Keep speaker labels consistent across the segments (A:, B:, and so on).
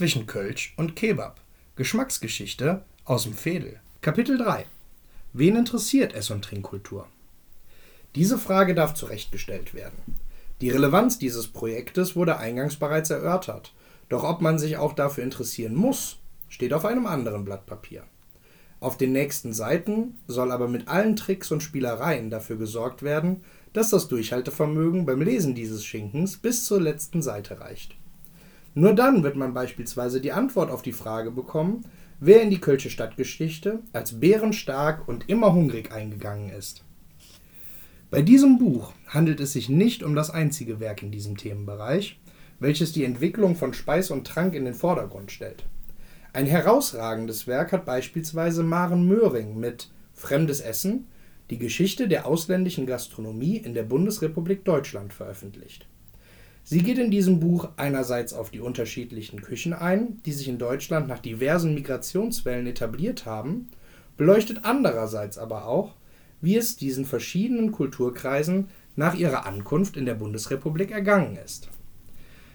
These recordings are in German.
A: zwischen Kölsch und Kebab. Geschmacksgeschichte aus dem Fädel. Kapitel 3. Wen interessiert Ess- und Trinkkultur? Diese Frage darf zurechtgestellt werden. Die Relevanz dieses Projektes wurde eingangs bereits erörtert, doch ob man sich auch dafür interessieren muss, steht auf einem anderen Blatt Papier. Auf den nächsten Seiten soll aber mit allen Tricks und Spielereien dafür gesorgt werden, dass das Durchhaltevermögen beim Lesen dieses Schinkens bis zur letzten Seite reicht. Nur dann wird man beispielsweise die Antwort auf die Frage bekommen, wer in die Kölsche Stadtgeschichte als bärenstark und immer hungrig eingegangen ist. Bei diesem Buch handelt es sich nicht um das einzige Werk in diesem Themenbereich, welches die Entwicklung von Speis und Trank in den Vordergrund stellt. Ein herausragendes Werk hat beispielsweise Maren Möhring mit Fremdes Essen, die Geschichte der ausländischen Gastronomie in der Bundesrepublik Deutschland veröffentlicht Sie geht in diesem Buch einerseits auf die unterschiedlichen Küchen ein, die sich in Deutschland nach diversen Migrationswellen etabliert haben, beleuchtet andererseits aber auch, wie es diesen verschiedenen Kulturkreisen nach ihrer Ankunft in der Bundesrepublik ergangen ist.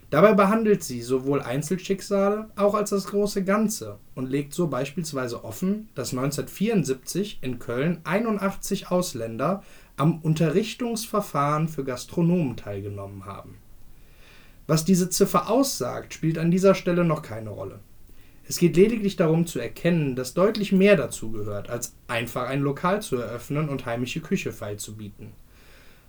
A: Dabei behandelt sie sowohl Einzelschicksale auch als das große Ganze und legt so beispielsweise offen, dass 1974 in Köln 81 Ausländer am Unterrichtungsverfahren für Gastronomen teilgenommen haben was diese Ziffer aussagt, spielt an dieser Stelle noch keine Rolle. Es geht lediglich darum zu erkennen, dass deutlich mehr dazu gehört, als einfach ein Lokal zu eröffnen und heimische Küche feilzubieten.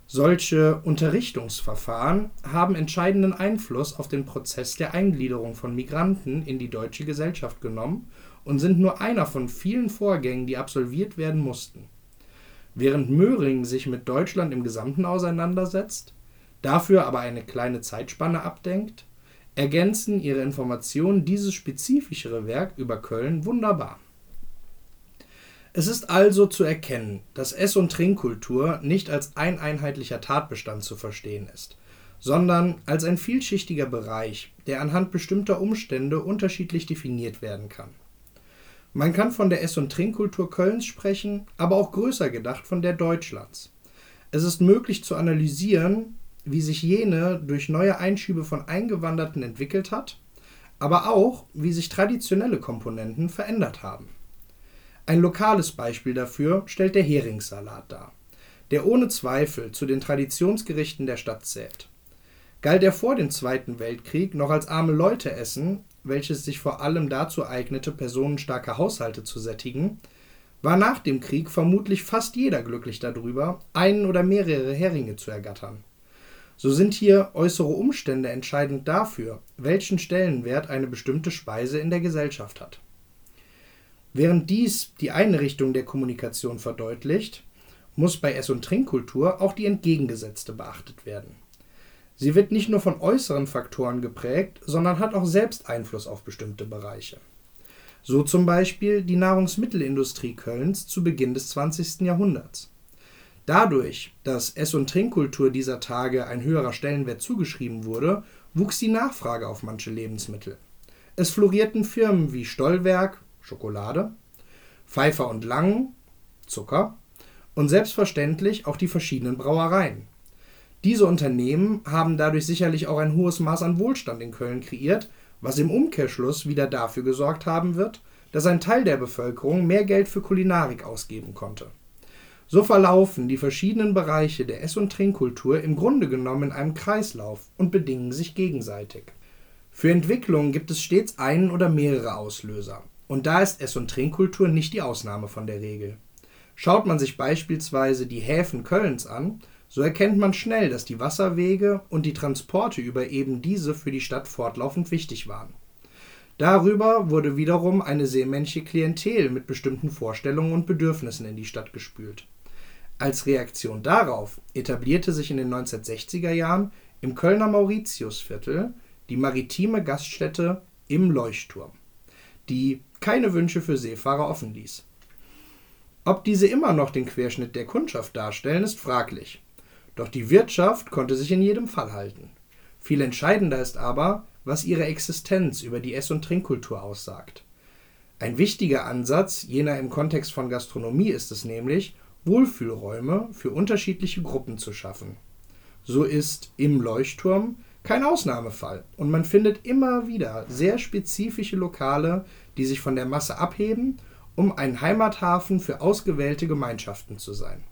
A: Solche Unterrichtungsverfahren haben entscheidenden Einfluss auf den Prozess der Eingliederung von Migranten in die deutsche Gesellschaft genommen und sind nur einer von vielen Vorgängen, die absolviert werden mussten. Während Möhring sich mit Deutschland im Gesamten auseinandersetzt, dafür aber eine kleine Zeitspanne abdenkt, ergänzen ihre Informationen dieses spezifischere Werk über Köln wunderbar. Es ist also zu erkennen, dass Ess- und Trinkkultur nicht als ein einheitlicher Tatbestand zu verstehen ist, sondern als ein vielschichtiger Bereich, der anhand bestimmter Umstände unterschiedlich definiert werden kann. Man kann von der Ess- und Trinkkultur Kölns sprechen, aber auch größer gedacht von der Deutschlands. Es ist möglich zu analysieren, wie sich jene durch neue Einschübe von Eingewanderten entwickelt hat, aber auch, wie sich traditionelle Komponenten verändert haben. Ein lokales Beispiel dafür stellt der Heringssalat dar, der ohne Zweifel zu den Traditionsgerichten der Stadt zählt. Galt er vor dem Zweiten Weltkrieg noch als arme Leute essen, welches sich vor allem dazu eignete, personenstarke Haushalte zu sättigen, war nach dem Krieg vermutlich fast jeder glücklich darüber, einen oder mehrere Heringe zu ergattern. So sind hier äußere Umstände entscheidend dafür, welchen Stellenwert eine bestimmte Speise in der Gesellschaft hat. Während dies die eine Richtung der Kommunikation verdeutlicht, muss bei Ess- und Trinkkultur auch die entgegengesetzte beachtet werden. Sie wird nicht nur von äußeren Faktoren geprägt, sondern hat auch selbst Einfluss auf bestimmte Bereiche. So zum Beispiel die Nahrungsmittelindustrie Kölns zu Beginn des 20. Jahrhunderts. Dadurch, dass Ess- und Trinkkultur dieser Tage ein höherer Stellenwert zugeschrieben wurde, wuchs die Nachfrage auf manche Lebensmittel. Es florierten Firmen wie Stollwerk (Schokolade), Pfeiffer und Lang (Zucker) und selbstverständlich auch die verschiedenen Brauereien. Diese Unternehmen haben dadurch sicherlich auch ein hohes Maß an Wohlstand in Köln kreiert, was im Umkehrschluss wieder dafür gesorgt haben wird, dass ein Teil der Bevölkerung mehr Geld für Kulinarik ausgeben konnte so verlaufen die verschiedenen Bereiche der Ess- und Trinkkultur im Grunde genommen in einem Kreislauf und bedingen sich gegenseitig. Für Entwicklungen gibt es stets einen oder mehrere Auslöser, und da ist Ess- und Trinkkultur nicht die Ausnahme von der Regel. Schaut man sich beispielsweise die Häfen Kölns an, so erkennt man schnell, dass die Wasserwege und die Transporte über eben diese für die Stadt fortlaufend wichtig waren. Darüber wurde wiederum eine seemännische Klientel mit bestimmten Vorstellungen und Bedürfnissen in die Stadt gespült als Reaktion darauf etablierte sich in den 1960er Jahren im Kölner Mauritiusviertel die maritime Gaststätte Im Leuchtturm, die keine Wünsche für Seefahrer offen ließ. Ob diese immer noch den Querschnitt der Kundschaft darstellen, ist fraglich. Doch die Wirtschaft konnte sich in jedem Fall halten. Viel entscheidender ist aber, was ihre Existenz über die Ess- und Trinkkultur aussagt. Ein wichtiger Ansatz jener im Kontext von Gastronomie ist es nämlich, Wohlfühlräume für unterschiedliche Gruppen zu schaffen. So ist Im Leuchtturm kein Ausnahmefall und man findet immer wieder sehr spezifische Lokale, die sich von der Masse abheben, um ein Heimathafen für ausgewählte Gemeinschaften zu sein.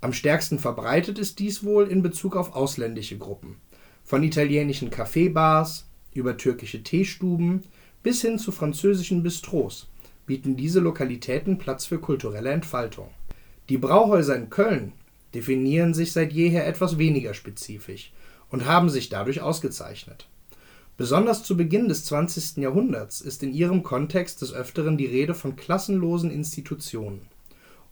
A: Am stärksten verbreitet ist dies wohl in Bezug auf ausländische Gruppen, von italienischen Kaffeebars über türkische Teestuben bis hin zu französischen Bistros bieten diese Lokalitäten Platz für kulturelle Entfaltung. Die Brauhäuser in Köln definieren sich seit jeher etwas weniger spezifisch und haben sich dadurch ausgezeichnet. Besonders zu Beginn des 20. Jahrhunderts ist in ihrem Kontext des Öfteren die Rede von klassenlosen Institutionen.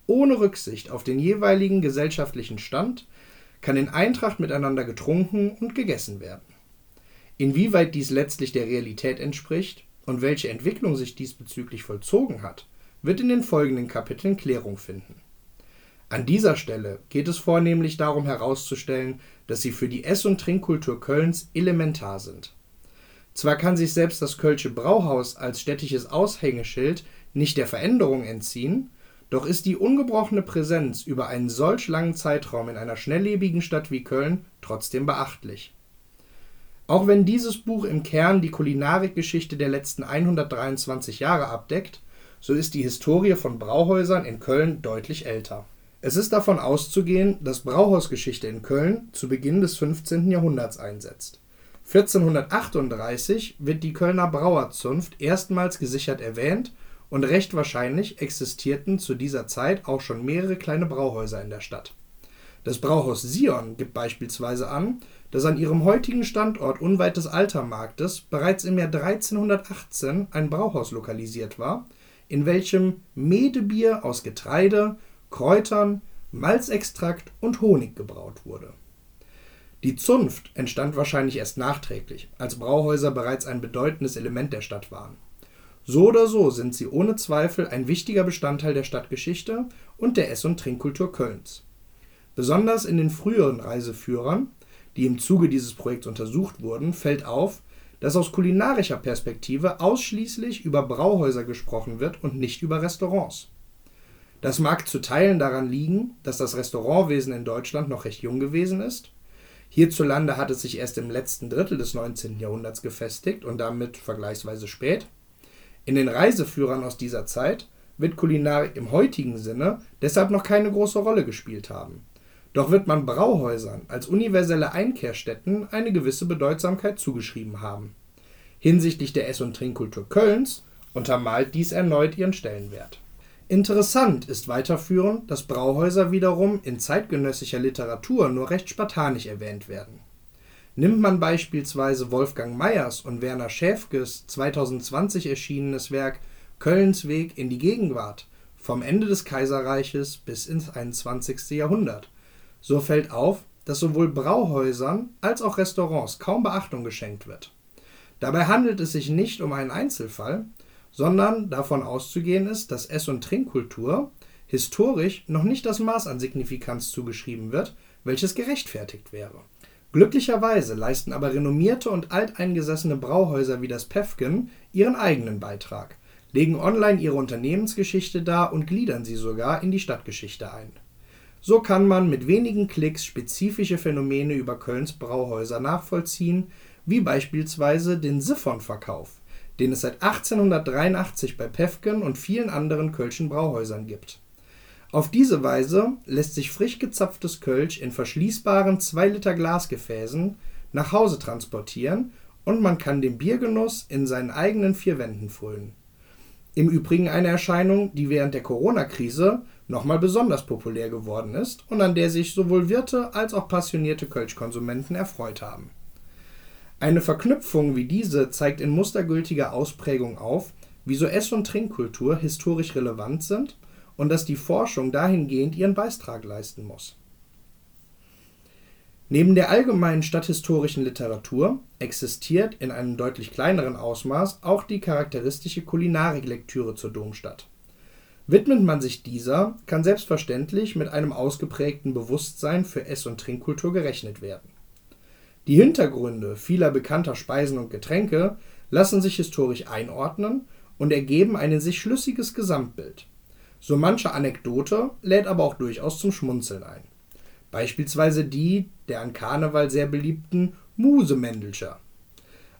A: Ohne Rücksicht auf den jeweiligen gesellschaftlichen Stand kann in Eintracht miteinander getrunken und gegessen werden. Inwieweit dies letztlich der Realität entspricht und welche Entwicklung sich diesbezüglich vollzogen hat, wird in den folgenden Kapiteln Klärung finden. An dieser Stelle geht es vornehmlich darum herauszustellen, dass sie für die Ess- und Trinkkultur Kölns elementar sind. Zwar kann sich selbst das Kölsche Brauhaus als städtisches Aushängeschild nicht der Veränderung entziehen, doch ist die ungebrochene Präsenz über einen solch langen Zeitraum in einer schnelllebigen Stadt wie Köln trotzdem beachtlich. Auch wenn dieses Buch im Kern die Kulinarikgeschichte der letzten 123 Jahre abdeckt, so ist die Historie von Brauhäusern in Köln deutlich älter es ist davon auszugehen, dass Brauhausgeschichte in Köln zu Beginn des 15. Jahrhunderts einsetzt. 1438 wird die Kölner Brauerzunft erstmals gesichert erwähnt und recht wahrscheinlich existierten zu dieser Zeit auch schon mehrere kleine Brauhäuser in der Stadt. Das Brauhaus Sion gibt beispielsweise an, dass an ihrem heutigen Standort unweit des Altermarktes bereits im Jahr 1318 ein Brauhaus lokalisiert war, in welchem Medebier aus Getreide, Kräutern, Malzextrakt und Honig gebraut wurde. Die Zunft entstand wahrscheinlich erst nachträglich, als Brauhäuser bereits ein bedeutendes Element der Stadt waren. So oder so sind sie ohne Zweifel ein wichtiger Bestandteil der Stadtgeschichte und der Ess- und Trinkkultur Kölns. Besonders in den früheren Reiseführern, die im Zuge dieses Projekts untersucht wurden, fällt auf, dass aus kulinarischer Perspektive ausschließlich über Brauhäuser gesprochen wird und nicht über Restaurants. Das mag zu Teilen daran liegen, dass das Restaurantwesen in Deutschland noch recht jung gewesen ist. Hierzulande hat es sich erst im letzten Drittel des 19. Jahrhunderts gefestigt und damit vergleichsweise spät. In den Reiseführern aus dieser Zeit wird Kulinarik im heutigen Sinne deshalb noch keine große Rolle gespielt haben. Doch wird man Brauhäusern als universelle Einkehrstätten eine gewisse Bedeutsamkeit zugeschrieben haben. Hinsichtlich der Ess- und Trinkkultur Kölns untermalt dies erneut ihren Stellenwert. Interessant ist weiterführend, dass Brauhäuser wiederum in zeitgenössischer Literatur nur recht spartanisch erwähnt werden. Nimmt man beispielsweise Wolfgang Meyers und Werner Schäfkes 2020 erschienenes Werk Kölns Weg in die Gegenwart vom Ende des Kaiserreiches bis ins 21. Jahrhundert, so fällt auf, dass sowohl Brauhäusern als auch Restaurants kaum Beachtung geschenkt wird. Dabei handelt es sich nicht um einen Einzelfall, sondern davon auszugehen ist, dass Ess- und Trinkkultur historisch noch nicht das Maß an Signifikanz zugeschrieben wird, welches gerechtfertigt wäre. Glücklicherweise leisten aber renommierte und alteingesessene Brauhäuser wie das Päffgen ihren eigenen Beitrag, legen online ihre Unternehmensgeschichte dar und gliedern sie sogar in die Stadtgeschichte ein. So kann man mit wenigen Klicks spezifische Phänomene über Kölns Brauhäuser nachvollziehen, wie beispielsweise den Siphonverkauf, den es seit 1883 bei Päffgen und vielen anderen Kölschen Brauhäusern gibt. Auf diese Weise lässt sich frisch gezapftes Kölsch in verschließbaren 2-Liter-Glasgefäßen nach Hause transportieren und man kann den Biergenuss in seinen eigenen vier Wänden frönen. Im Übrigen eine Erscheinung, die während der Corona-Krise nochmal besonders populär geworden ist und an der sich sowohl Wirte als auch passionierte Kölschkonsumenten erfreut haben eine Verknüpfung wie diese zeigt in mustergültiger Ausprägung auf, wieso Ess- und Trinkkultur historisch relevant sind und dass die Forschung dahingehend ihren Beitrag leisten muss. Neben der allgemeinen stadthistorischen Literatur existiert in einem deutlich kleineren Ausmaß auch die charakteristische Kulinariklektüre zur Domstadt. Widmet man sich dieser, kann selbstverständlich mit einem ausgeprägten Bewusstsein für Ess- und Trinkkultur gerechnet werden Die Hintergründe vieler bekannter Speisen und Getränke lassen sich historisch einordnen und ergeben ein in sich schlüssiges Gesamtbild. So manche Anekdote lädt aber auch durchaus zum Schmunzeln ein. Beispielsweise die der an Karneval sehr beliebten Musemendelscher,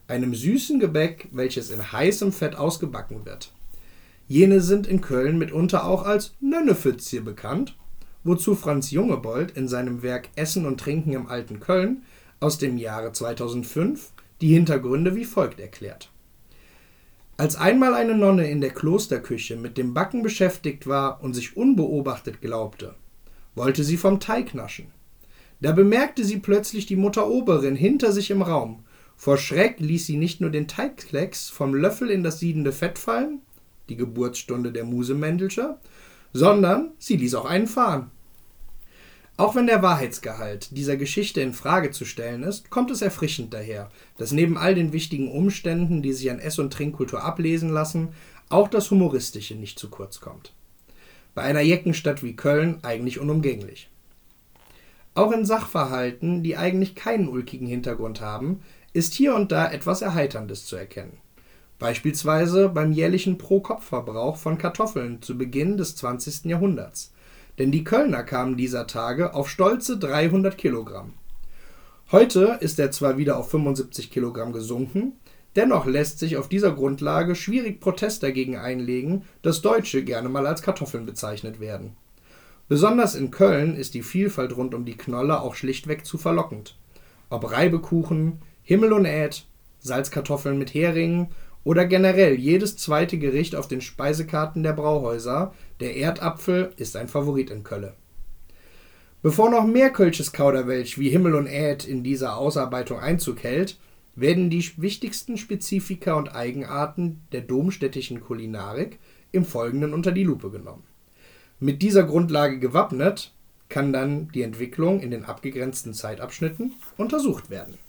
A: einem süßen Gebäck, welches in heißem Fett ausgebacken wird. Jene sind in Köln mitunter auch als Nönnefützje bekannt, wozu Franz Jungebold in seinem Werk Essen und Trinken im alten Köln aus dem Jahre 2005 die Hintergründe wie folgt erklärt. Als einmal eine Nonne in der Klosterküche mit dem Backen beschäftigt war und sich unbeobachtet glaubte, wollte sie vom Teig naschen. Da bemerkte sie plötzlich die Mutter Oberin hinter sich im Raum. Vor Schreck ließ sie nicht nur den Teigklecks vom Löffel in das siedende Fett fallen, die Geburtsstunde der Muse Mendelscher, sondern sie ließ auch einen fahren. Auch wenn der Wahrheitsgehalt dieser Geschichte in Frage zu stellen ist, kommt es erfrischend daher, dass neben all den wichtigen Umständen, die sich an Ess- und Trinkkultur ablesen lassen, auch das Humoristische nicht zu kurz kommt. Bei einer Jeckenstadt wie Köln eigentlich unumgänglich. Auch in Sachverhalten, die eigentlich keinen ulkigen Hintergrund haben, ist hier und da etwas Erheiterndes zu erkennen. Beispielsweise beim jährlichen Pro-Kopf-Verbrauch von Kartoffeln zu Beginn des 20. Jahrhunderts denn die Kölner kamen dieser Tage auf stolze 300 Kilogramm. Heute ist er zwar wieder auf 75 Kilogramm gesunken, dennoch lässt sich auf dieser Grundlage schwierig Protest dagegen einlegen, dass Deutsche gerne mal als Kartoffeln bezeichnet werden. Besonders in Köln ist die Vielfalt rund um die Knolle auch schlichtweg zu verlockend. Ob Reibekuchen, Himmel und Äd, Salzkartoffeln mit Heringen oder generell jedes zweite Gericht auf den Speisekarten der Brauhäuser, der Erdapfel ist ein Favorit in Kölle. Bevor noch mehr Kölsches Kauderwelsch wie Himmel und Äd in dieser Ausarbeitung Einzug hält, werden die wichtigsten Spezifika und Eigenarten der domstädtischen Kulinarik im Folgenden unter die Lupe genommen. Mit dieser Grundlage gewappnet, kann dann die Entwicklung in den abgegrenzten Zeitabschnitten untersucht werden.